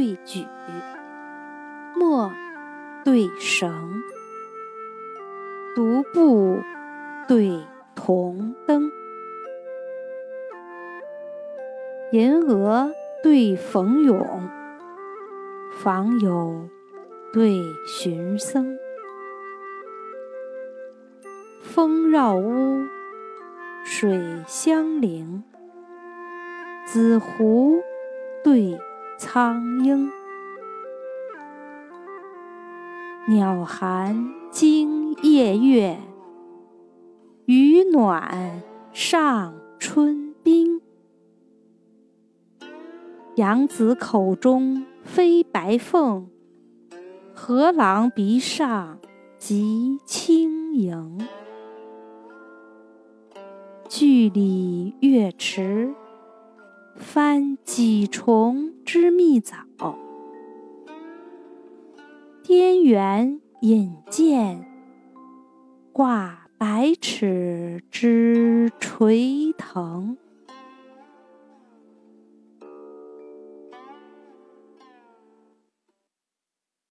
对举，墨对绳，独步对铜灯。银娥对冯咏，访友对寻僧。风绕屋，水相邻。紫湖对苍鹰，鸟寒惊夜月，鱼暖上春冰。杨子口中飞白凤，何郎鼻上即轻盈。距离月迟，翻几重之密藻。滇园引荐，挂百尺之垂藤。